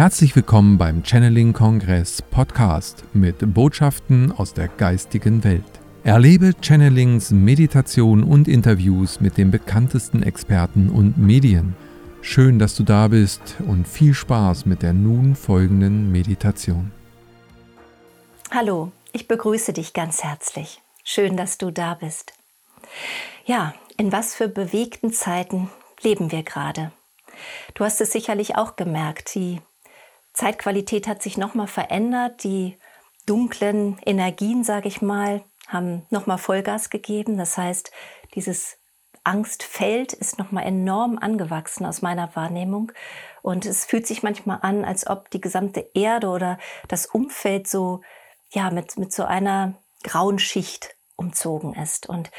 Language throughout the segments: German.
Herzlich willkommen beim Channeling Kongress Podcast mit Botschaften aus der geistigen Welt. Erlebe Channelings, Meditation und Interviews mit den bekanntesten Experten und Medien. Schön, dass du da bist und viel Spaß mit der nun folgenden Meditation. Hallo, ich begrüße dich ganz herzlich. Schön, dass du da bist. Ja, in was für bewegten Zeiten leben wir gerade? Du hast es sicherlich auch gemerkt, die Zeitqualität hat sich nochmal verändert, die dunklen Energien, sage ich mal, haben nochmal Vollgas gegeben. Das heißt, dieses Angstfeld ist nochmal enorm angewachsen aus meiner Wahrnehmung. Und es fühlt sich manchmal an, als ob die gesamte Erde oder das Umfeld so, ja, mit, mit so einer grauen Schicht umzogen ist. Und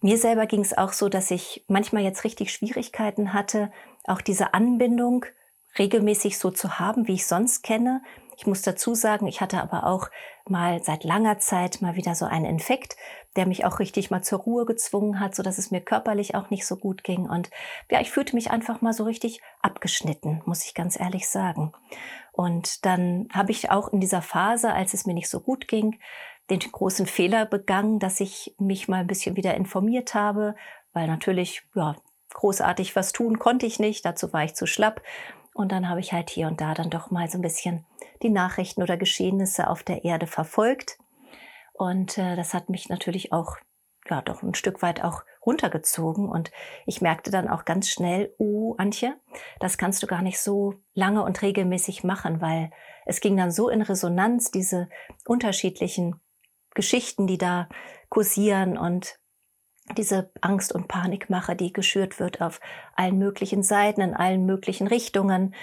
mir selber ging es auch so, dass ich manchmal jetzt richtig Schwierigkeiten hatte, auch diese Anbindung regelmäßig so zu haben, wie ich sonst kenne. Ich muss dazu sagen, ich hatte aber auch mal seit langer Zeit mal wieder so einen Infekt, der mich auch richtig mal zur Ruhe gezwungen hat, so dass es mir körperlich auch nicht so gut ging. Und ja, ich fühlte mich einfach mal so richtig abgeschnitten, muss ich ganz ehrlich sagen. Und dann habe ich auch in dieser Phase, als es mir nicht so gut ging, den großen Fehler begangen, dass ich mich mal ein bisschen wieder informiert habe, weil natürlich, ja, großartig was tun konnte ich nicht, dazu war ich zu schlapp. Und dann habe ich halt hier und da dann doch mal so ein bisschen die Nachrichten oder Geschehnisse auf der Erde verfolgt. Und äh, das hat mich natürlich auch, ja, doch ein Stück weit auch runtergezogen. Und ich merkte dann auch ganz schnell, oh, Antje, das kannst du gar nicht so lange und regelmäßig machen, weil es ging dann so in Resonanz, diese unterschiedlichen Geschichten, die da kursieren und diese Angst- und Panikmache, die geschürt wird auf allen möglichen Seiten, in allen möglichen Richtungen.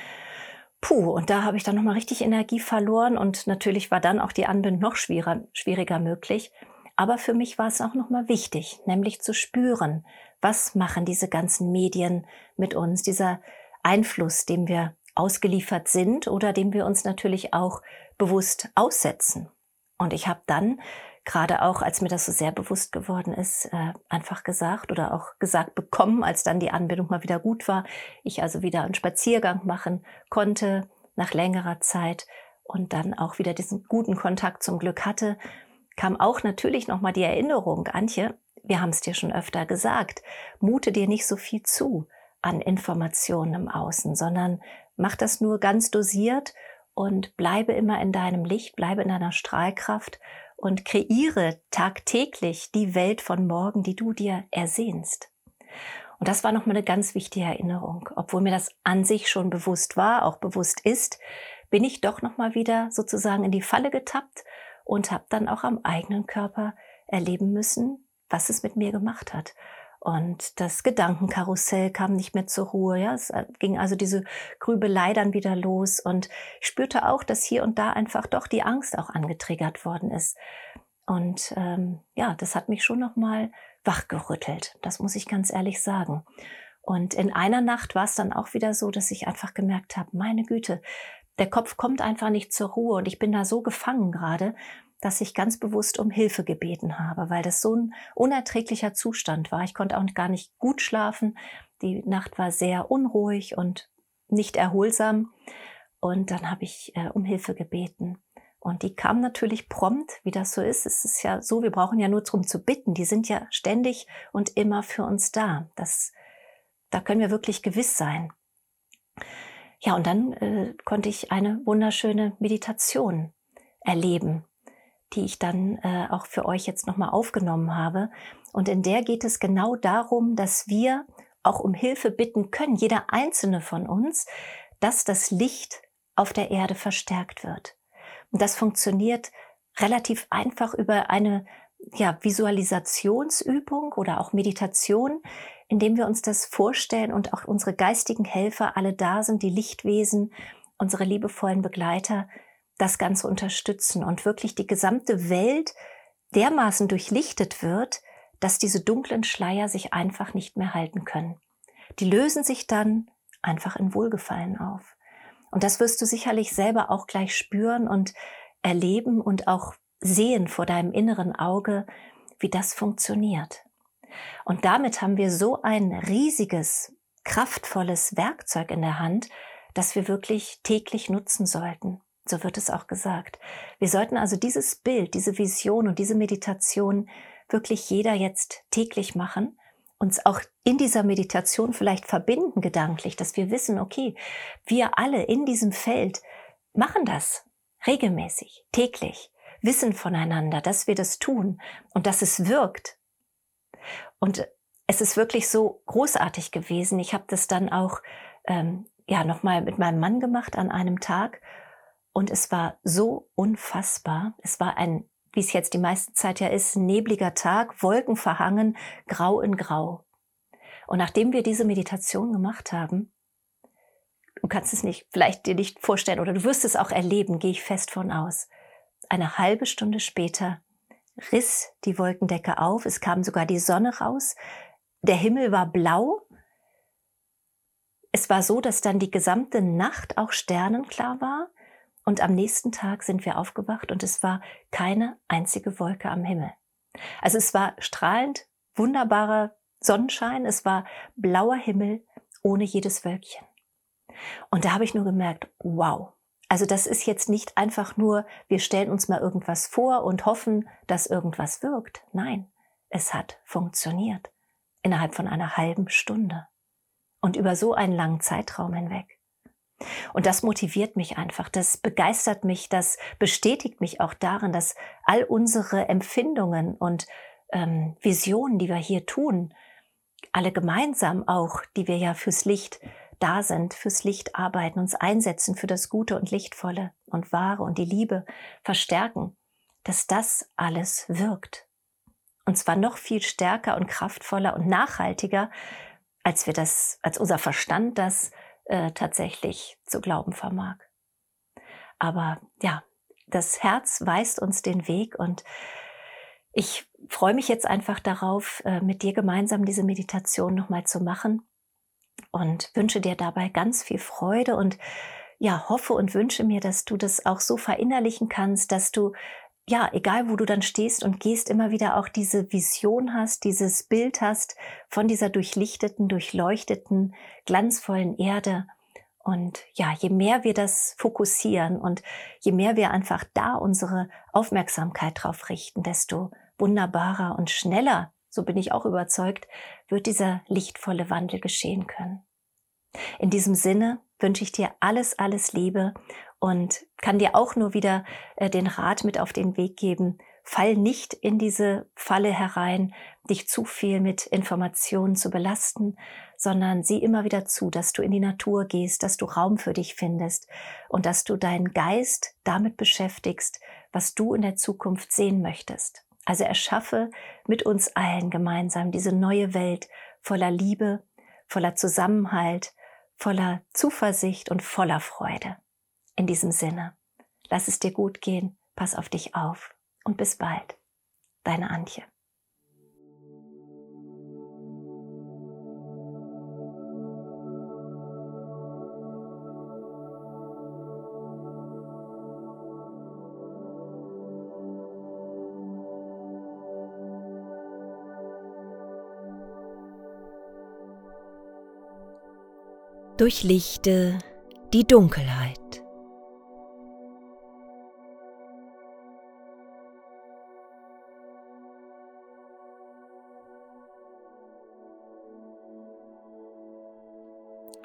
Puh, und da habe ich dann nochmal richtig Energie verloren und natürlich war dann auch die Anbindung noch schwieriger, schwieriger möglich. Aber für mich war es auch nochmal wichtig, nämlich zu spüren, was machen diese ganzen Medien mit uns, dieser Einfluss, dem wir ausgeliefert sind oder dem wir uns natürlich auch bewusst aussetzen. Und ich habe dann gerade auch, als mir das so sehr bewusst geworden ist, äh, einfach gesagt oder auch gesagt bekommen, als dann die Anbindung mal wieder gut war, ich also wieder einen Spaziergang machen konnte nach längerer Zeit und dann auch wieder diesen guten Kontakt zum Glück hatte, kam auch natürlich nochmal die Erinnerung, Antje, wir haben es dir schon öfter gesagt, mute dir nicht so viel zu an Informationen im Außen, sondern mach das nur ganz dosiert und bleibe immer in deinem Licht, bleibe in deiner Strahlkraft und kreiere tagtäglich die Welt von morgen, die du dir ersehnst. Und das war nochmal eine ganz wichtige Erinnerung. Obwohl mir das an sich schon bewusst war, auch bewusst ist, bin ich doch nochmal wieder sozusagen in die Falle getappt und habe dann auch am eigenen Körper erleben müssen, was es mit mir gemacht hat. Und das Gedankenkarussell kam nicht mehr zur Ruhe. Ja, es äh, ging also diese Grübelei dann wieder los. Und ich spürte auch, dass hier und da einfach doch die Angst auch angetriggert worden ist. Und ähm, ja, das hat mich schon nochmal wachgerüttelt. Das muss ich ganz ehrlich sagen. Und in einer Nacht war es dann auch wieder so, dass ich einfach gemerkt habe, meine Güte, der Kopf kommt einfach nicht zur Ruhe und ich bin da so gefangen gerade, dass ich ganz bewusst um Hilfe gebeten habe, weil das so ein unerträglicher Zustand war. Ich konnte auch gar nicht gut schlafen. Die Nacht war sehr unruhig und nicht erholsam. Und dann habe ich äh, um Hilfe gebeten. Und die kam natürlich prompt, wie das so ist. Es ist ja so, wir brauchen ja nur darum zu bitten. Die sind ja ständig und immer für uns da. Das, da können wir wirklich gewiss sein. Ja, und dann äh, konnte ich eine wunderschöne Meditation erleben, die ich dann äh, auch für euch jetzt nochmal aufgenommen habe. Und in der geht es genau darum, dass wir auch um Hilfe bitten können, jeder einzelne von uns, dass das Licht auf der Erde verstärkt wird. Und das funktioniert relativ einfach über eine ja, Visualisationsübung oder auch Meditation, indem wir uns das vorstellen und auch unsere geistigen Helfer alle da sind, die Lichtwesen, unsere liebevollen Begleiter, das Ganze unterstützen und wirklich die gesamte Welt dermaßen durchlichtet wird, dass diese dunklen Schleier sich einfach nicht mehr halten können. Die lösen sich dann einfach in Wohlgefallen auf. Und das wirst du sicherlich selber auch gleich spüren und erleben und auch sehen vor deinem inneren Auge, wie das funktioniert. Und damit haben wir so ein riesiges, kraftvolles Werkzeug in der Hand, das wir wirklich täglich nutzen sollten. So wird es auch gesagt. Wir sollten also dieses Bild, diese Vision und diese Meditation wirklich jeder jetzt täglich machen, uns auch in dieser Meditation vielleicht verbinden gedanklich, dass wir wissen, okay, wir alle in diesem Feld machen das regelmäßig, täglich, wissen voneinander, dass wir das tun und dass es wirkt. Und es ist wirklich so großartig gewesen. Ich habe das dann auch ähm, ja nochmal mit meinem Mann gemacht an einem Tag und es war so unfassbar. Es war ein, wie es jetzt die meiste Zeit ja ist, nebliger Tag, Wolken verhangen, grau in grau. Und nachdem wir diese Meditation gemacht haben, du kannst es nicht, vielleicht dir nicht vorstellen oder du wirst es auch erleben, gehe ich fest von aus. Eine halbe Stunde später riss die Wolkendecke auf, es kam sogar die Sonne raus, der Himmel war blau. Es war so, dass dann die gesamte Nacht auch sternenklar war und am nächsten Tag sind wir aufgewacht und es war keine einzige Wolke am Himmel. Also es war strahlend, wunderbarer Sonnenschein, es war blauer Himmel ohne jedes Wölkchen. Und da habe ich nur gemerkt, wow. Also das ist jetzt nicht einfach nur, wir stellen uns mal irgendwas vor und hoffen, dass irgendwas wirkt. Nein, es hat funktioniert. Innerhalb von einer halben Stunde. Und über so einen langen Zeitraum hinweg. Und das motiviert mich einfach, das begeistert mich, das bestätigt mich auch darin, dass all unsere Empfindungen und ähm, Visionen, die wir hier tun, alle gemeinsam auch, die wir ja fürs Licht da sind, fürs Licht arbeiten, uns einsetzen für das Gute und Lichtvolle und Wahre und die Liebe verstärken, dass das alles wirkt. Und zwar noch viel stärker und kraftvoller und nachhaltiger, als wir das, als unser Verstand das äh, tatsächlich zu glauben vermag. Aber ja, das Herz weist uns den Weg und ich freue mich jetzt einfach darauf, äh, mit dir gemeinsam diese Meditation nochmal zu machen und wünsche dir dabei ganz viel Freude und ja, hoffe und wünsche mir, dass du das auch so verinnerlichen kannst, dass du ja, egal wo du dann stehst und gehst, immer wieder auch diese Vision hast, dieses Bild hast von dieser durchlichteten, durchleuchteten, glanzvollen Erde. Und ja, je mehr wir das fokussieren und je mehr wir einfach da unsere Aufmerksamkeit drauf richten, desto wunderbarer und schneller, so bin ich auch überzeugt, wird dieser lichtvolle Wandel geschehen können. In diesem Sinne wünsche ich dir alles, alles Liebe und kann dir auch nur wieder äh, den Rat mit auf den Weg geben. Fall nicht in diese Falle herein, dich zu viel mit Informationen zu belasten, sondern sieh immer wieder zu, dass du in die Natur gehst, dass du Raum für dich findest und dass du deinen Geist damit beschäftigst, was du in der Zukunft sehen möchtest. Also erschaffe mit uns allen gemeinsam diese neue Welt voller Liebe, voller Zusammenhalt, voller Zuversicht und voller Freude. In diesem Sinne, lass es dir gut gehen, pass auf dich auf und bis bald. Deine Antje. Durchlichte die Dunkelheit.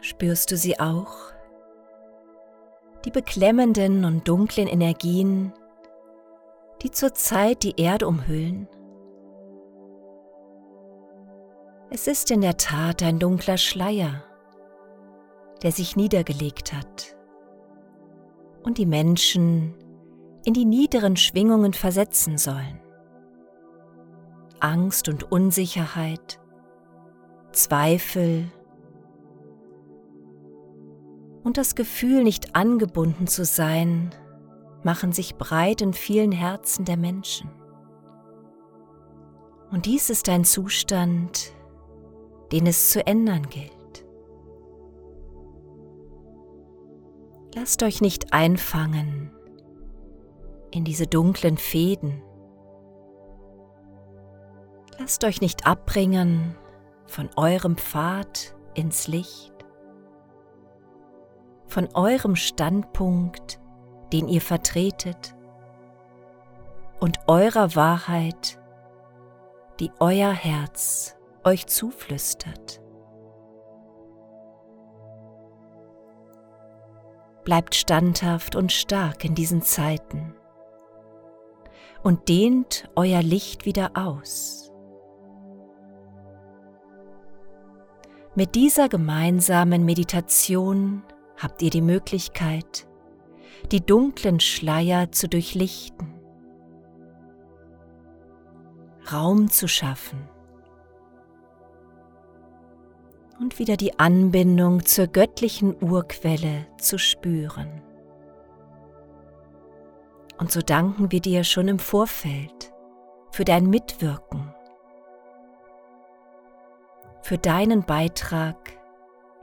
Spürst du sie auch? Die beklemmenden und dunklen Energien, die zurzeit die Erde umhüllen? Es ist in der Tat ein dunkler Schleier der sich niedergelegt hat und die Menschen in die niederen Schwingungen versetzen sollen. Angst und Unsicherheit, Zweifel und das Gefühl, nicht angebunden zu sein, machen sich breit in vielen Herzen der Menschen. Und dies ist ein Zustand, den es zu ändern gilt. Lasst euch nicht einfangen in diese dunklen Fäden. Lasst euch nicht abbringen von eurem Pfad ins Licht, von eurem Standpunkt, den ihr vertretet, und eurer Wahrheit, die euer Herz euch zuflüstert. Bleibt standhaft und stark in diesen Zeiten und dehnt euer Licht wieder aus. Mit dieser gemeinsamen Meditation habt ihr die Möglichkeit, die dunklen Schleier zu durchlichten, Raum zu schaffen und wieder die Anbindung zur göttlichen Urquelle zu spüren. Und so danken wir dir schon im Vorfeld für dein Mitwirken, für deinen Beitrag,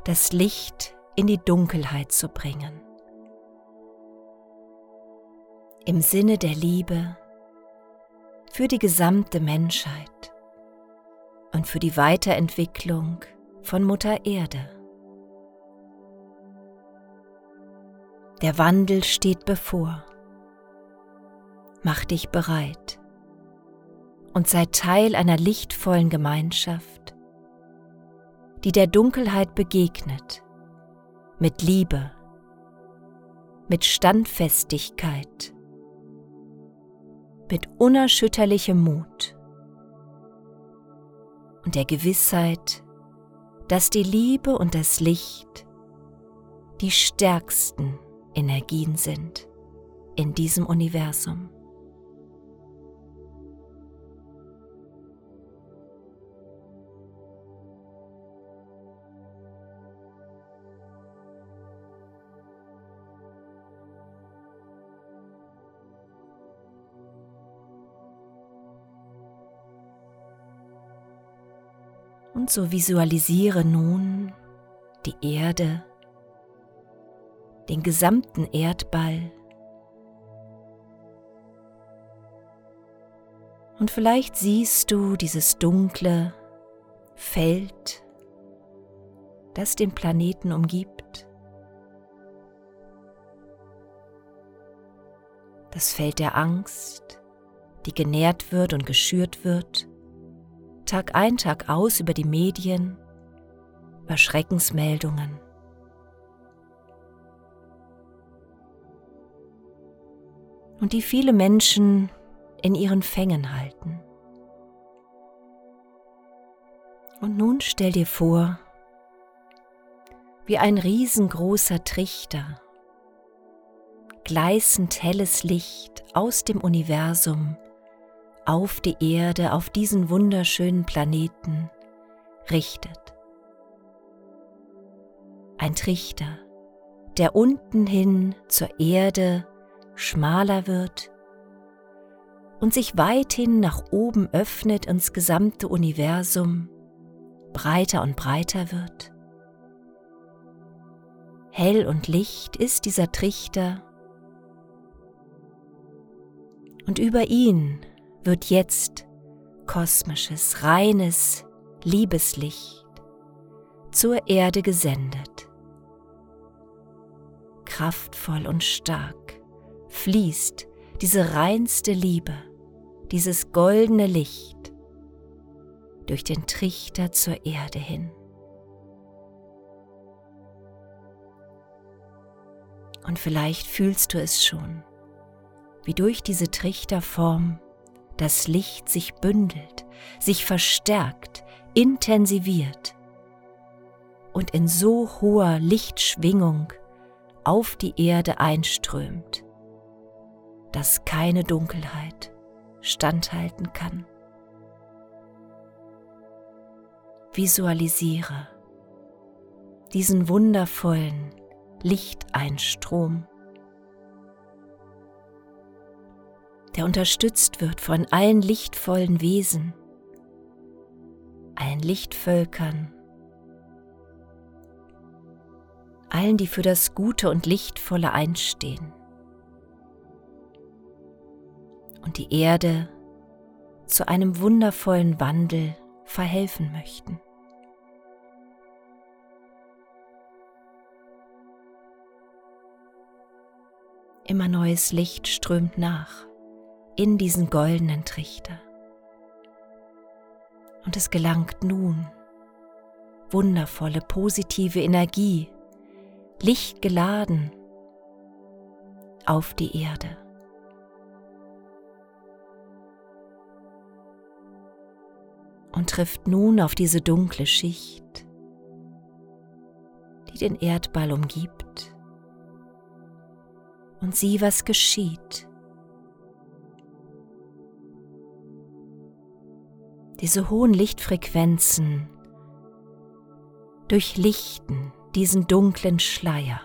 das Licht in die Dunkelheit zu bringen. Im Sinne der Liebe für die gesamte Menschheit und für die Weiterentwicklung von Mutter Erde. Der Wandel steht bevor. Mach dich bereit und sei Teil einer lichtvollen Gemeinschaft, die der Dunkelheit begegnet, mit Liebe, mit Standfestigkeit, mit unerschütterlichem Mut und der Gewissheit, dass die Liebe und das Licht die stärksten Energien sind in diesem Universum. Und so visualisiere nun die Erde, den gesamten Erdball. Und vielleicht siehst du dieses dunkle Feld, das den Planeten umgibt. Das Feld der Angst, die genährt wird und geschürt wird Tag ein, Tag aus über die Medien, über Schreckensmeldungen. Und die viele Menschen in ihren Fängen halten. Und nun stell dir vor, wie ein riesengroßer Trichter, gleißend helles Licht aus dem Universum auf die Erde, auf diesen wunderschönen Planeten richtet. Ein Trichter, der unten hin zur Erde schmaler wird und sich weithin nach oben öffnet ins gesamte Universum, breiter und breiter wird. Hell und Licht ist dieser Trichter und über ihn wird jetzt kosmisches, reines Liebeslicht zur Erde gesendet. Kraftvoll und stark fließt diese reinste Liebe, dieses goldene Licht durch den Trichter zur Erde hin. Und vielleicht fühlst du es schon, wie durch diese Trichterform das Licht sich bündelt, sich verstärkt, intensiviert und in so hoher Lichtschwingung auf die Erde einströmt, dass keine Dunkelheit standhalten kann. Visualisiere diesen wundervollen Lichteinstrom der unterstützt wird von allen lichtvollen Wesen, allen Lichtvölkern, allen, die für das Gute und Lichtvolle einstehen und die Erde zu einem wundervollen Wandel verhelfen möchten. Immer neues Licht strömt nach in diesen goldenen Trichter. Und es gelangt nun wundervolle, positive Energie, lichtgeladen auf die Erde. Und trifft nun auf diese dunkle Schicht, die den Erdball umgibt. Und sieh, was geschieht. Diese hohen Lichtfrequenzen durchlichten diesen dunklen Schleier.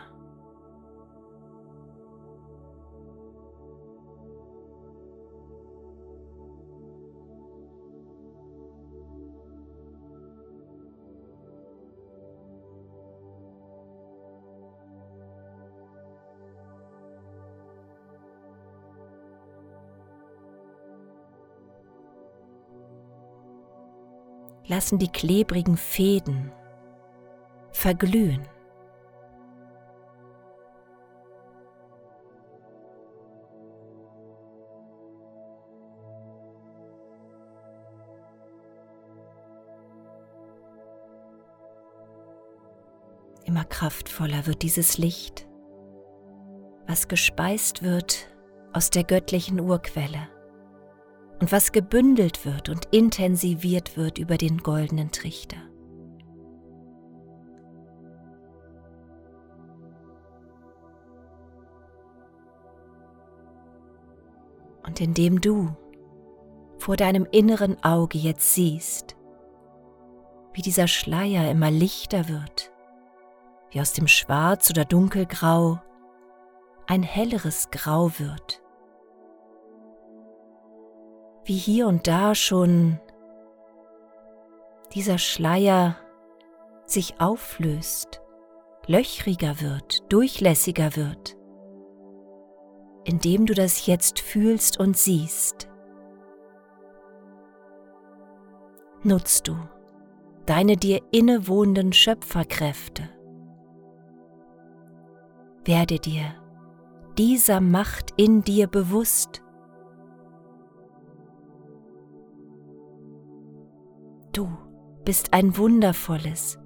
Lassen die klebrigen Fäden verglühen. Immer kraftvoller wird dieses Licht, was gespeist wird aus der göttlichen Urquelle und was gebündelt wird und intensiviert wird über den goldenen Trichter. Und indem du vor deinem inneren Auge jetzt siehst, wie dieser Schleier immer lichter wird, wie aus dem Schwarz oder Dunkelgrau ein helleres Grau wird, wie hier und da schon dieser Schleier sich auflöst, löchriger wird, durchlässiger wird, indem du das jetzt fühlst und siehst. Nutzt du deine dir innewohnenden Schöpferkräfte. Werde dir dieser Macht in dir bewusst Du bist ein wundervolles,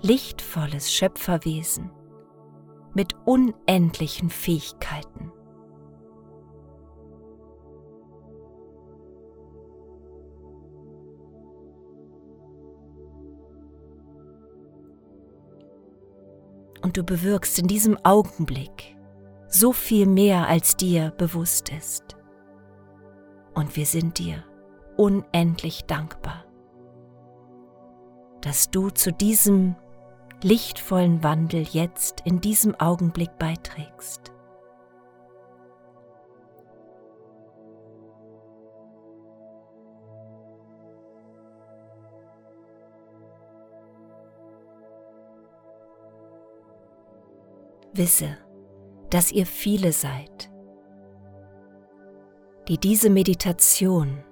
lichtvolles Schöpferwesen mit unendlichen Fähigkeiten. Und du bewirkst in diesem Augenblick so viel mehr, als dir bewusst ist. Und wir sind dir unendlich dankbar dass du zu diesem lichtvollen Wandel jetzt in diesem Augenblick beiträgst. Wisse, dass ihr viele seid, die diese Meditation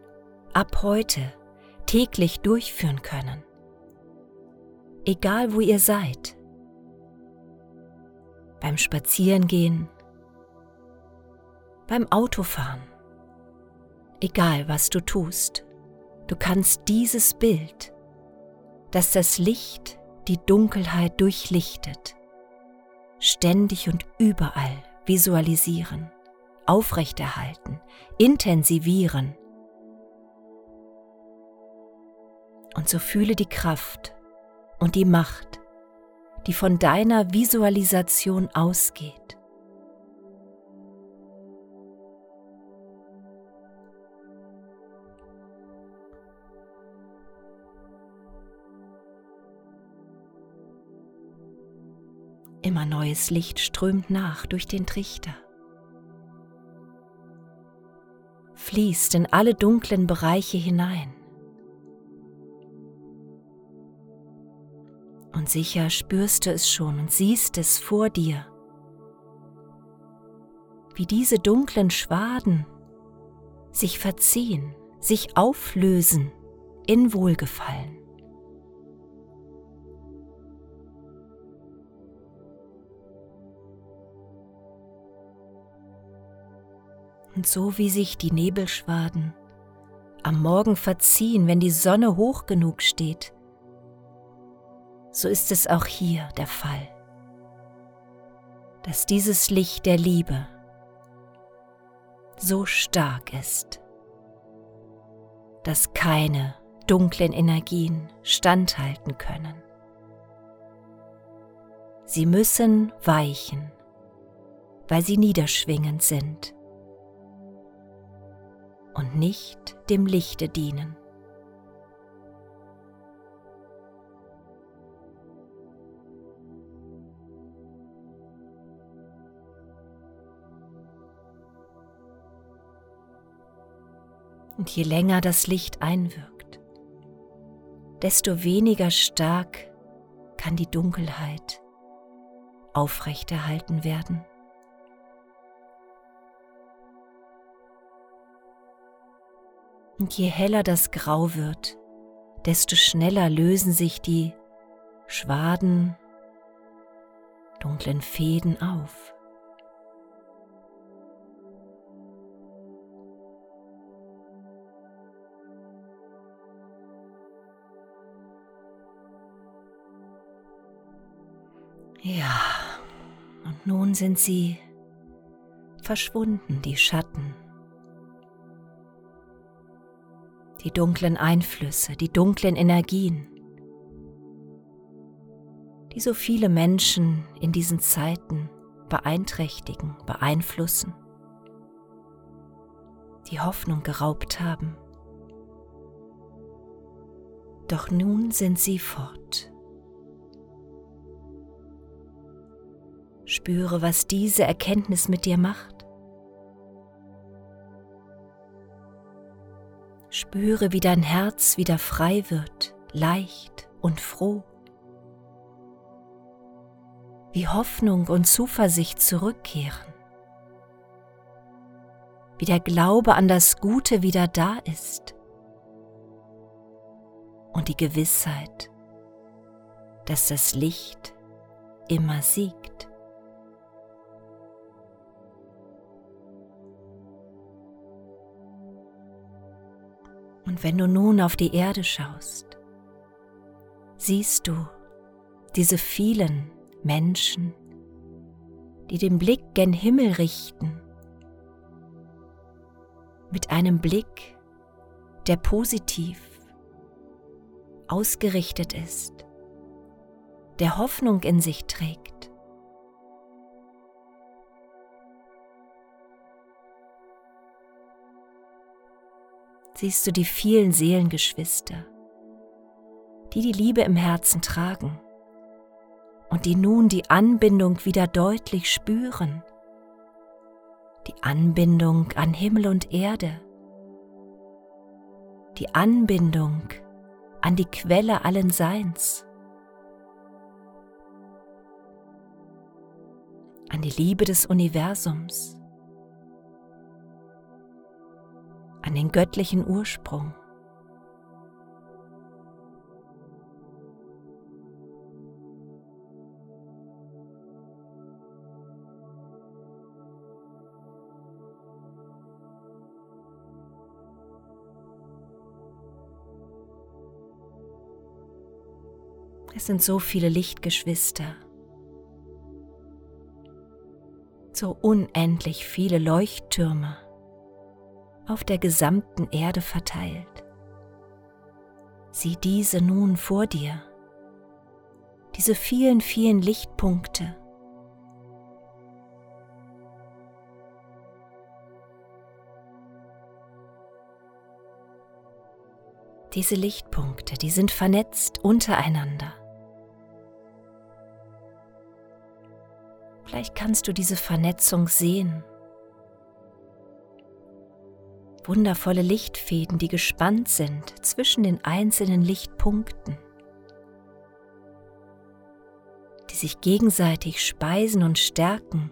ab heute täglich durchführen können egal wo ihr seid. Beim Spazierengehen, beim Autofahren, egal was du tust, du kannst dieses Bild, das das Licht die Dunkelheit durchlichtet, ständig und überall visualisieren, aufrechterhalten, intensivieren. Und so fühle die Kraft, und die Macht, die von deiner Visualisation ausgeht. Immer neues Licht strömt nach durch den Trichter, fließt in alle dunklen Bereiche hinein. Sicher spürst du es schon und siehst es vor dir, wie diese dunklen Schwaden sich verziehen, sich auflösen in Wohlgefallen. Und so wie sich die Nebelschwaden am Morgen verziehen, wenn die Sonne hoch genug steht, so ist es auch hier der Fall, dass dieses Licht der Liebe so stark ist, dass keine dunklen Energien standhalten können. Sie müssen weichen, weil sie niederschwingend sind und nicht dem Lichte dienen. Und je länger das Licht einwirkt, desto weniger stark kann die Dunkelheit aufrechterhalten werden. Und je heller das Grau wird, desto schneller lösen sich die Schwaden, dunklen Fäden auf. Ja, und nun sind sie verschwunden, die Schatten. die dunklen Einflüsse, die dunklen Energien, die so viele Menschen in diesen Zeiten beeinträchtigen, beeinflussen, die Hoffnung geraubt haben. Doch nun sind sie fort. Spüre, was diese Erkenntnis mit dir macht. Spüre, wie dein Herz wieder frei wird, leicht und froh. Wie Hoffnung und Zuversicht zurückkehren. Wie der Glaube an das Gute wieder da ist. Und die Gewissheit, dass das Licht immer siegt. Und wenn du nun auf die Erde schaust, siehst du diese vielen Menschen, die den Blick gen Himmel richten, mit einem Blick, der positiv ausgerichtet ist, der Hoffnung in sich trägt. Siehst du die vielen Seelengeschwister, die die Liebe im Herzen tragen und die nun die Anbindung wieder deutlich spüren, die Anbindung an Himmel und Erde, die Anbindung an die Quelle allen Seins, an die Liebe des Universums. An den göttlichen Ursprung. Es sind so viele Lichtgeschwister, so unendlich viele Leuchttürme auf der gesamten Erde verteilt. Sieh diese nun vor dir, diese vielen, vielen Lichtpunkte. Diese Lichtpunkte, die sind vernetzt untereinander. Vielleicht kannst du diese Vernetzung sehen wundervolle Lichtfäden, die gespannt sind zwischen den einzelnen Lichtpunkten, die sich gegenseitig speisen und stärken,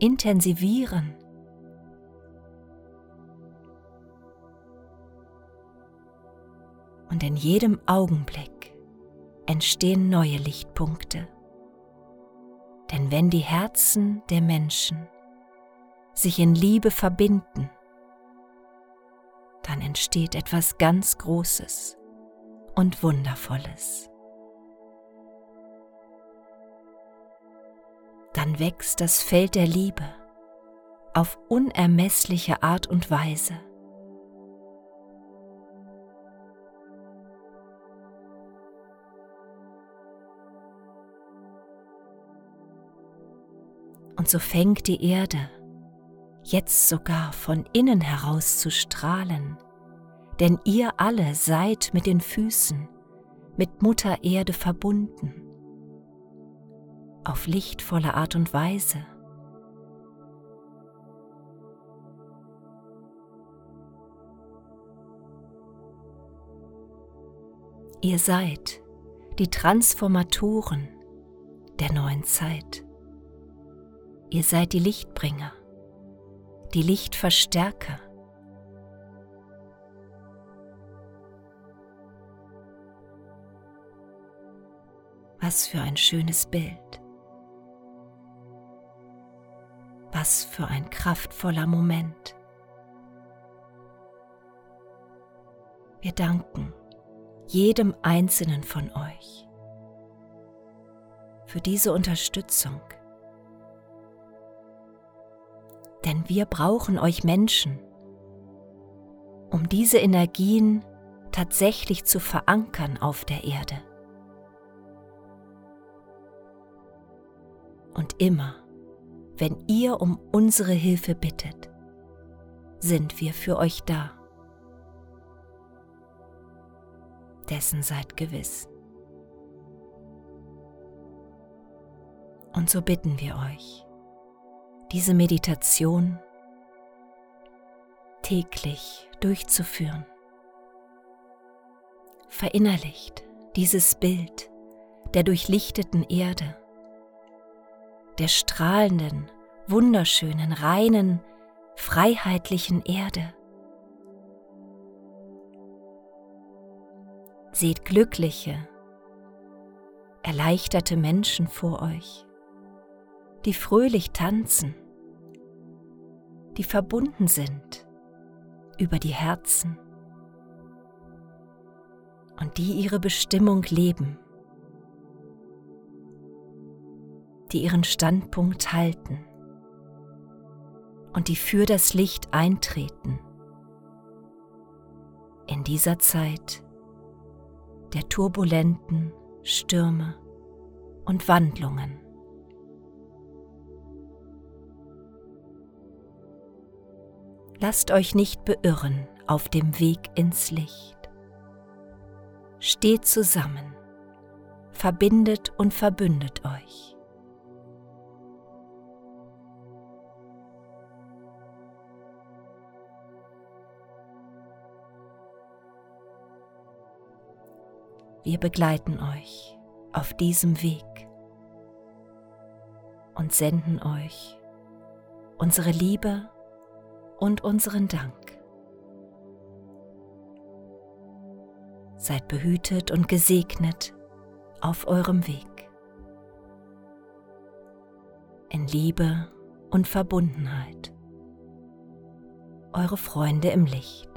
intensivieren. Und in jedem Augenblick entstehen neue Lichtpunkte. Denn wenn die Herzen der Menschen sich in Liebe verbinden, dann entsteht etwas ganz Großes und Wundervolles. Dann wächst das Feld der Liebe auf unermessliche Art und Weise. Und so fängt die Erde jetzt sogar von innen heraus zu strahlen, denn ihr alle seid mit den Füßen, mit Mutter Erde verbunden, auf lichtvolle Art und Weise. Ihr seid die Transformatoren der neuen Zeit. Ihr seid die Lichtbringer die Lichtverstärker. Was für ein schönes Bild. Was für ein kraftvoller Moment. Wir danken jedem Einzelnen von euch für diese Unterstützung denn wir brauchen euch Menschen, um diese Energien tatsächlich zu verankern auf der Erde. Immer, wenn ihr um unsere Hilfe bittet, sind wir für euch da. Dessen seid gewiss. Und so bitten wir euch, diese Meditation täglich durchzuführen. Verinnerlicht dieses Bild der durchlichteten Erde, der strahlenden, wunderschönen, reinen, freiheitlichen Erde. Seht glückliche, erleichterte Menschen vor euch, die fröhlich tanzen die verbunden sind über die Herzen und die ihre Bestimmung leben, die ihren Standpunkt halten und die für das Licht eintreten in dieser Zeit der turbulenten Stürme und Wandlungen. Lasst euch nicht beirren auf dem Weg ins Licht. Steht zusammen, verbindet und verbündet euch. Wir begleiten euch auf diesem Weg und senden euch unsere Liebe und unseren Dank. Seid behütet und gesegnet auf eurem Weg. In Liebe und Verbundenheit. Eure Freunde im Licht.